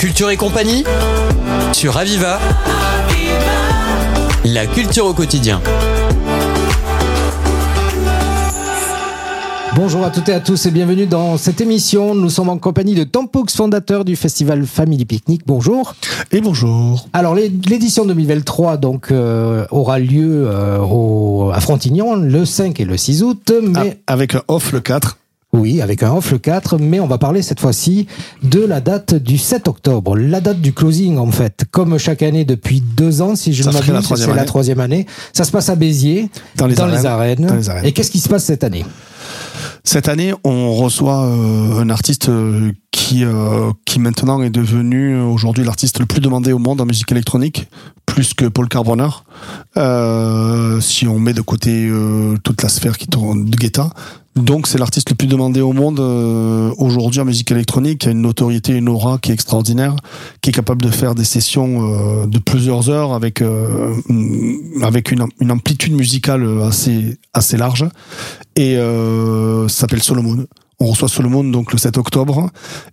Culture et compagnie sur Aviva. La culture au quotidien. Bonjour à toutes et à tous et bienvenue dans cette émission. Nous sommes en compagnie de Tampux, fondateur du festival Family Picnic. Bonjour. Et bonjour. Alors l'édition 2023 donc euh, aura lieu euh, au, à Frontignan le 5 et le 6 août, mais Ah, avec un off le 4. Oui, avec un off le 4, mais on va parler cette fois-ci de la date du 7 octobre, la date du closing en fait. Comme chaque année depuis deux ans, si je ne m'abuse, c'est la troisième année. Ça se passe à Béziers, Dans les arènes. Dans les arènes. Et qu'est-ce qui se passe cette année? Cette année, on reçoit euh, un artiste euh, qui, euh, qui maintenant est devenu euh, aujourd'hui l'artiste le plus demandé au monde en musique électronique, plus que Paul Carbonner. Euh, si on met de côté euh, toute la sphère qui tourne de Guetta. Donc c'est l'artiste le plus demandé au monde euh, aujourd'hui en musique électronique, qui a une notoriété, une aura qui est extraordinaire, qui est capable de faire des sessions de plusieurs heures avec avec une, une amplitude musicale assez assez large et s'appelle Solomon. On reçoit Solomon donc le 7 octobre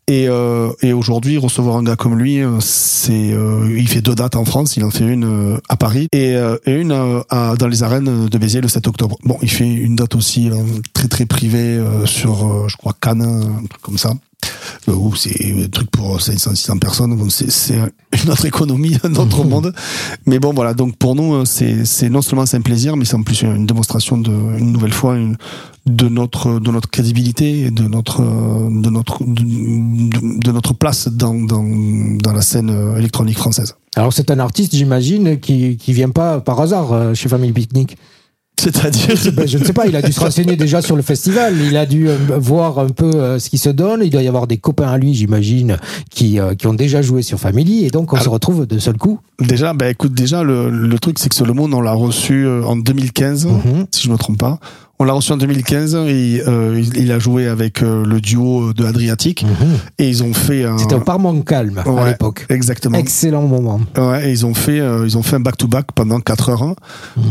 et, euh, et aujourd'hui recevoir un gars comme lui, euh, c'est euh, il fait deux dates en France, il en fait une à Paris et, une dans les arènes de Béziers le 7 octobre. Bon, il fait une date aussi très très privée sur je crois Cannes, un truc comme ça. Euh, où c'est un truc pour 500 600 personnes. Bon, c'est une autre économie un autre monde. Mais bon voilà. Donc pour nous euh, c'est non seulement c'est un plaisir mais c'est en plus une démonstration de une nouvelle fois une, de notre de notre crédibilité et de notre euh, de notre de, notre place dans dans dans la scène euh, électronique française. Alors c'est un artiste, j'imagine, qui qui vient pas par hasard euh, chez Family Picnic. C'est-à-dire Ben, je ne sais pas, il a dû se renseigner déjà sur le festival, il a dû euh, voir un peu euh, ce qui se donne, il doit y avoir des copains à lui, j'imagine, qui, euh, qui ont déjà joué sur Family, et donc on se retrouve de seul coup. déjà bah écoute déjà le le truc c'est que Solomon on l'a reçu en 2015 Mhm. si je me trompe pas on l'a reçu en 2015 et euh, il, a joué avec euh, le duo de Adriatique et ils ont fait un C'était au Parlement Calme à l'époque. exactement Excellent moment. Ouais, et ils ont fait, euh, ils ont fait un back-to-back pendant 4 heures. hein.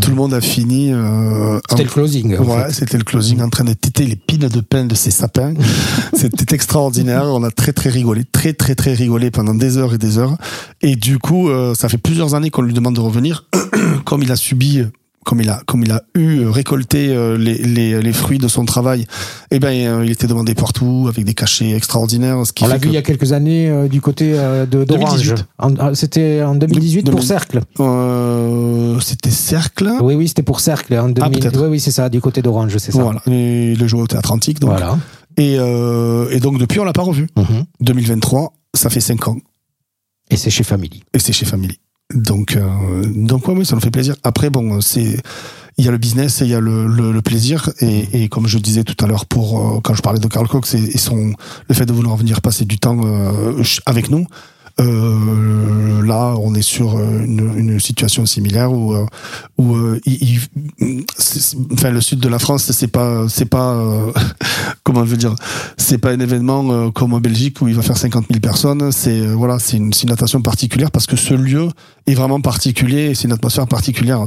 Tout le monde a fini. Euh, C'était en- le closing. Ouais, fait. c'était le closing en train de téter les pines de pain de ces sapins. c'était extraordinaire. On a très très rigolé, très très très rigolé pendant des heures et des heures. Et du coup, euh, ça fait plusieurs années qu'on lui demande de revenir. Comme il a subi, comme il a, comme il a eu euh, récolté euh, les, les, les fruits de son travail, eh ben, euh, il était demandé partout avec des cachets extraordinaires. Ce qui On l'a vu il y a quelques années euh, du côté euh, de d'Orange. 2018. En- C'était en 2018 pour 2000. Cercle. euh, c'était Cercle. Oui, oui, c'était pour Cercle. En 2000. Ah, oui, oui, c'est ça, du côté d'Orange, c'est ça. Voilà, et le joueur au théâtre antique. Donc. Voilà. Et, euh, et donc depuis, on l'a pas revu. Mhm. 2023, ça fait 5 ans. Et c'est chez Family. Et c'est chez Family. Donc, euh, donc ouais, oui, ça nous fait plaisir. Après, bon, c'est il y a le business et il y a le, le, le plaisir. Et, et comme je disais tout à l'heure, pour euh, quand je parlais de Carl Cox et, et son le fait de vouloir venir passer du temps euh, avec nous. Euh, là, on est sur euh, une, une situation similaire où euh, où euh, il, il- enfin le sud de la France, c'est pas c'est pas euh, comment je veux dire, c'est pas un événement euh, comme en Belgique où il va faire 50 000 personnes. C'est euh, voilà, c'est une, une attention particulière parce que ce lieu est vraiment particulier et c'est une atmosphère particulière.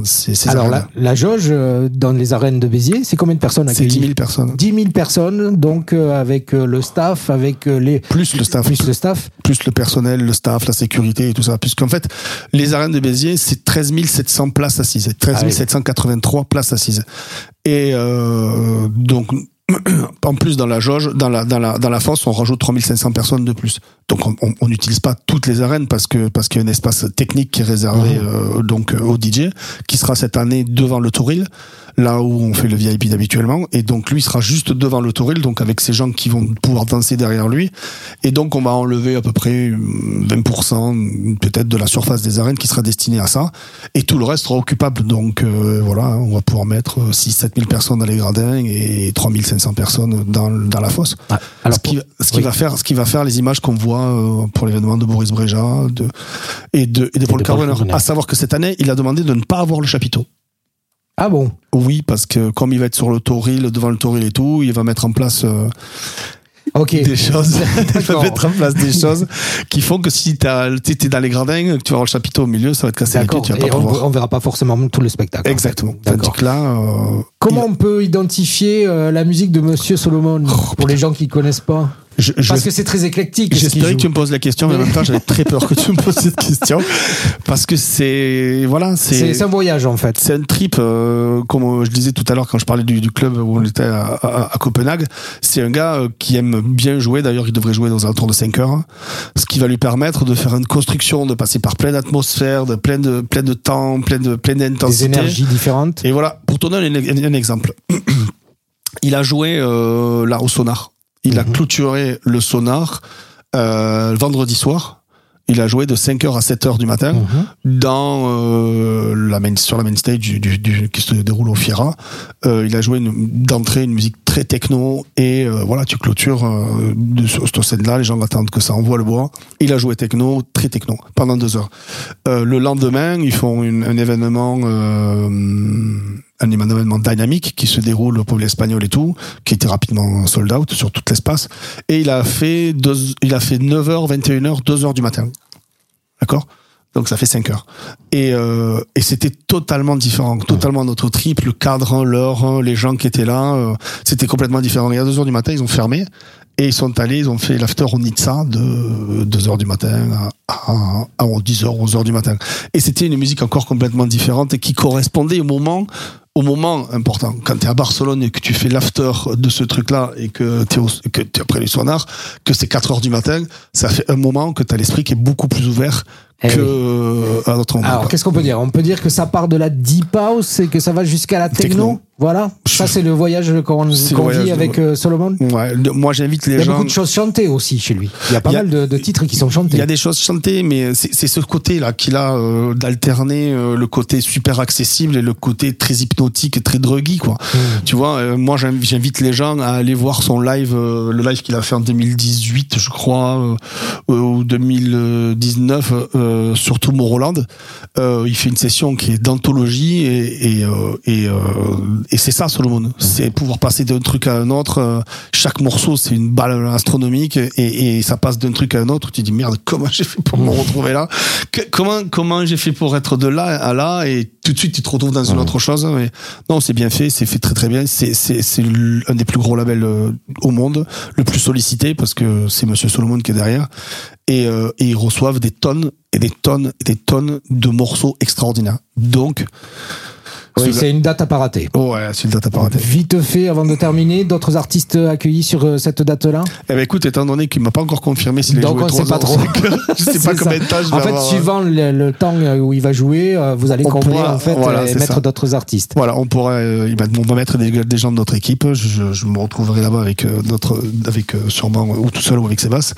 Alors, la, la jauge dans les arènes de Béziers, c'est combien de personnes c'est 10 accueillies 000 personnes 10 000 personnes, donc avec le staff, avec les plus le staff, plus le staff. plus le personnel, le staff, la sécurité et tout ça. Puisqu'en fait, les arènes de Béziers, c'est 13 700 places assises, 13 Ah oui. 783 places assises. Et euh, donc, en plus dans la jauge, dans la dans la dans la fosse, on rajoute 3500 personnes de plus. Donc on n'utilise pas toutes les arènes parce que parce qu'il y a un espace technique qui est réservé euh, donc euh, au DJ qui sera cette année devant le Touril, là où on fait le VIP d'habituellement et donc lui sera juste devant le Touril donc avec ces gens qui vont pouvoir danser derrière lui et donc on va enlever à peu près hum, 20% peut-être de la surface des arènes qui sera destinée à ça et tout le reste sera occupable donc euh, voilà on va pouvoir mettre 6 7 000 personnes dans les gradins et 3500 personnes dans dans la fosse Ah, alors, ce qui, ce qui oui. va faire, ce qui va faire les images qu'on voit euh, pour l'événement de Boris Breja de, et de, et de Paul. Carboner. À savoir que cette année, il a demandé de ne pas avoir le chapiteau. Ah bon Oui, parce que comme il va être sur le toril, devant le toril et tout, il va mettre en place euh, des choses, il va mettre en place des choses qui font que si t'es t'es dans les gradins, que tu vas avoir le chapiteau au milieu, ça va te casser les pieds, D'accord. tu vas pas Et on, pouvoir. on verra pas forcément tout le spectacle. en Exactement. fait. D'accord. Tandis que là, euh, Comment on peut identifier euh, la musique de Monsieur Solomon Oh, pour les gens qui connaissent pas? Je, je- Parce que c'est très éclectique. J'espérais que tu me poses la question, mais en même temps, j'avais très peur que tu me poses cette question. Parce que c'est. Voilà, C'est c'est. un voyage en fait. C'est un trip, euh, comme je disais tout à l'heure quand je parlais du, du club où on était à, à- à Copenhague. C'est un gars euh, qui aime bien jouer. D'ailleurs, il devrait jouer dans un tour de 5 heures. Ce qui va lui permettre de faire une construction, de passer par plein d'atmosphères, de plein de, plein de temps, plein de, plein Des d'intensité. énergies différentes. Et voilà, pour te donner un, un- un exemple. il a joué euh, là au sonar. Il a Mhm. clôturé le sonar euh, vendredi soir. Il a joué de 5h à 7h du matin Mhm. dans euh, la main, sur la main stage du, du- du- qui se déroule au Fiera. Euh, il a joué d'entrée une musique très techno et euh, voilà, tu clôtures euh, de, sur cette scène-là. Les gens attendent que ça envoie le bois. Il a joué techno, très techno, pendant deux heures. Euh, le lendemain, ils font un événement, un événement dynamique qui se déroule au peuple espagnol et tout, qui était rapidement sold out sur tout l'espace. Et il a fait deux, il a fait 9h, 21h, 2h du matin. D'accord? Donc ça fait 5 heures. Et, euh, et c'était totalement différent, totalement notre trip, le cadre, l'heure, les gens qui étaient là, euh, c'était complètement différent. Et à 2 heures du matin, ils ont fermé et ils sont allés, ils ont fait l'after au Nizza de 2 heures du matin à, à, à 10 heures, 11 heures du matin. Et c'était une musique encore complètement différente et qui correspondait au moment au moment important, quand tu es à Barcelone et que tu fais l'after de ce truc-là et que tu es, que t'es après les sonars, que c'est 4 heures du matin, ça fait un moment que tu as l'esprit qui est beaucoup plus ouvert Eh que oui. à d'autres moments. Alors, qu'est-ce qu'on peut dire? On peut dire que ça part de la deep house et que ça va jusqu'à la techno? Techno. Voilà. Ça, c'est le voyage qu'on vit avec euh, Solomon. Ouais, moi j'invite les Il y a gens. beaucoup de choses chantées aussi chez lui. Il y a pas Il y a- mal de, de titres qui sont chantés. Il y a des choses chantées, mais c'est ce côté-là qu'il a euh, d'alterner euh, le côté super accessible et le côté très hypnotique et très druggy, quoi. Mmh. Tu vois, euh, moi j'inv- j'invite les gens à aller voir son live, le live qu'il a fait en 2018, je crois, ou 2019, euh, sur Tomorrowland. Il fait une session qui est d'anthologie et et et, et c'est ça Solomon, c'est pouvoir passer d'un truc à un autre. euh, chaque morceau c'est une balle astronomique et, et ça passe d'un truc à un autre. Tu dis merde, comment j'ai fait pour me retrouver là? Que- Comment comment j'ai fait pour être de là à là? Et tout de suite tu te retrouves dans une autre chose. Mais non, c'est bien fait, c'est fait très très bien. C'est c'est c'est un des plus gros labels euh, au monde, le plus sollicité parce que c'est Monsieur Solomon qui est derrière et, euh, et ils reçoivent des tonnes et des tonnes et des tonnes de morceaux extraordinaires. Donc, Oui, c'est une date à pas rater. ouais, c'est le data pas raté. Vite fait, avant de terminer, d'autres artistes accueillis sur euh, cette date-là? Eh ben écoute, étant donné qu'il m'a pas encore confirmé s'il est Donc, joué on sait pas trop. je sais pas combien de temps je vais En fait, avoir. suivant le, le temps où il va jouer, euh, vous allez On combler pourra- en fait voilà, et mettre d'autres artistes. Voilà, on euh, va- on va mettre des, des gens de notre équipe. Je, je me retrouverai là-bas avec euh, notre, avec euh, sûrement ou tout seul ou avec Sébastien.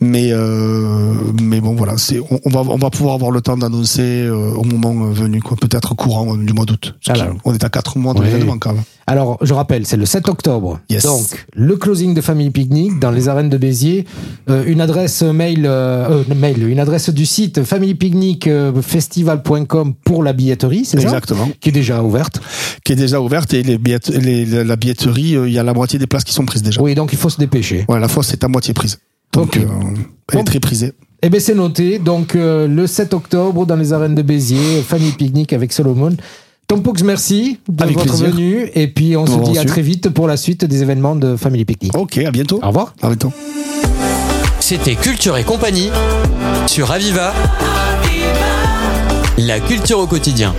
Mais euh, mais bon voilà, c'est on, on va on va pouvoir avoir le temps d'annoncer euh, au moment euh, venu quoi, peut-être courant euh, du mois d'août. Alors. qu'on est à quatre mois de Oui. l'événement quand même. Alors, je rappelle, c'est le 7 octobre. Yes. Donc, le closing de Family Picnic dans les arènes de Béziers. Euh, une adresse mail, euh, euh, mail, une adresse du site familypicnicfestival.com pour la billetterie, c'est ça Exactement. Qui est déjà ouverte. Qui est déjà ouverte et les billette- les- la billetterie, il y a la moitié des places qui sont prises déjà. Oui, donc il faut se dépêcher. Ouais, la fois c'est à moitié prise. Donc euh, elle est très prisée. Eh bien, c'est noté. Donc, euh, le 7 octobre, dans les arènes de Béziers, Family Picnic avec Solomon. Tom Pox, merci de Avec votre plaisir. venue. Et puis, on se dit à très vite pour la suite des événements de Family Picnic. Ok, à bientôt. Au revoir. À bientôt. C'était Culture et compagnie sur Aviva. La culture au quotidien.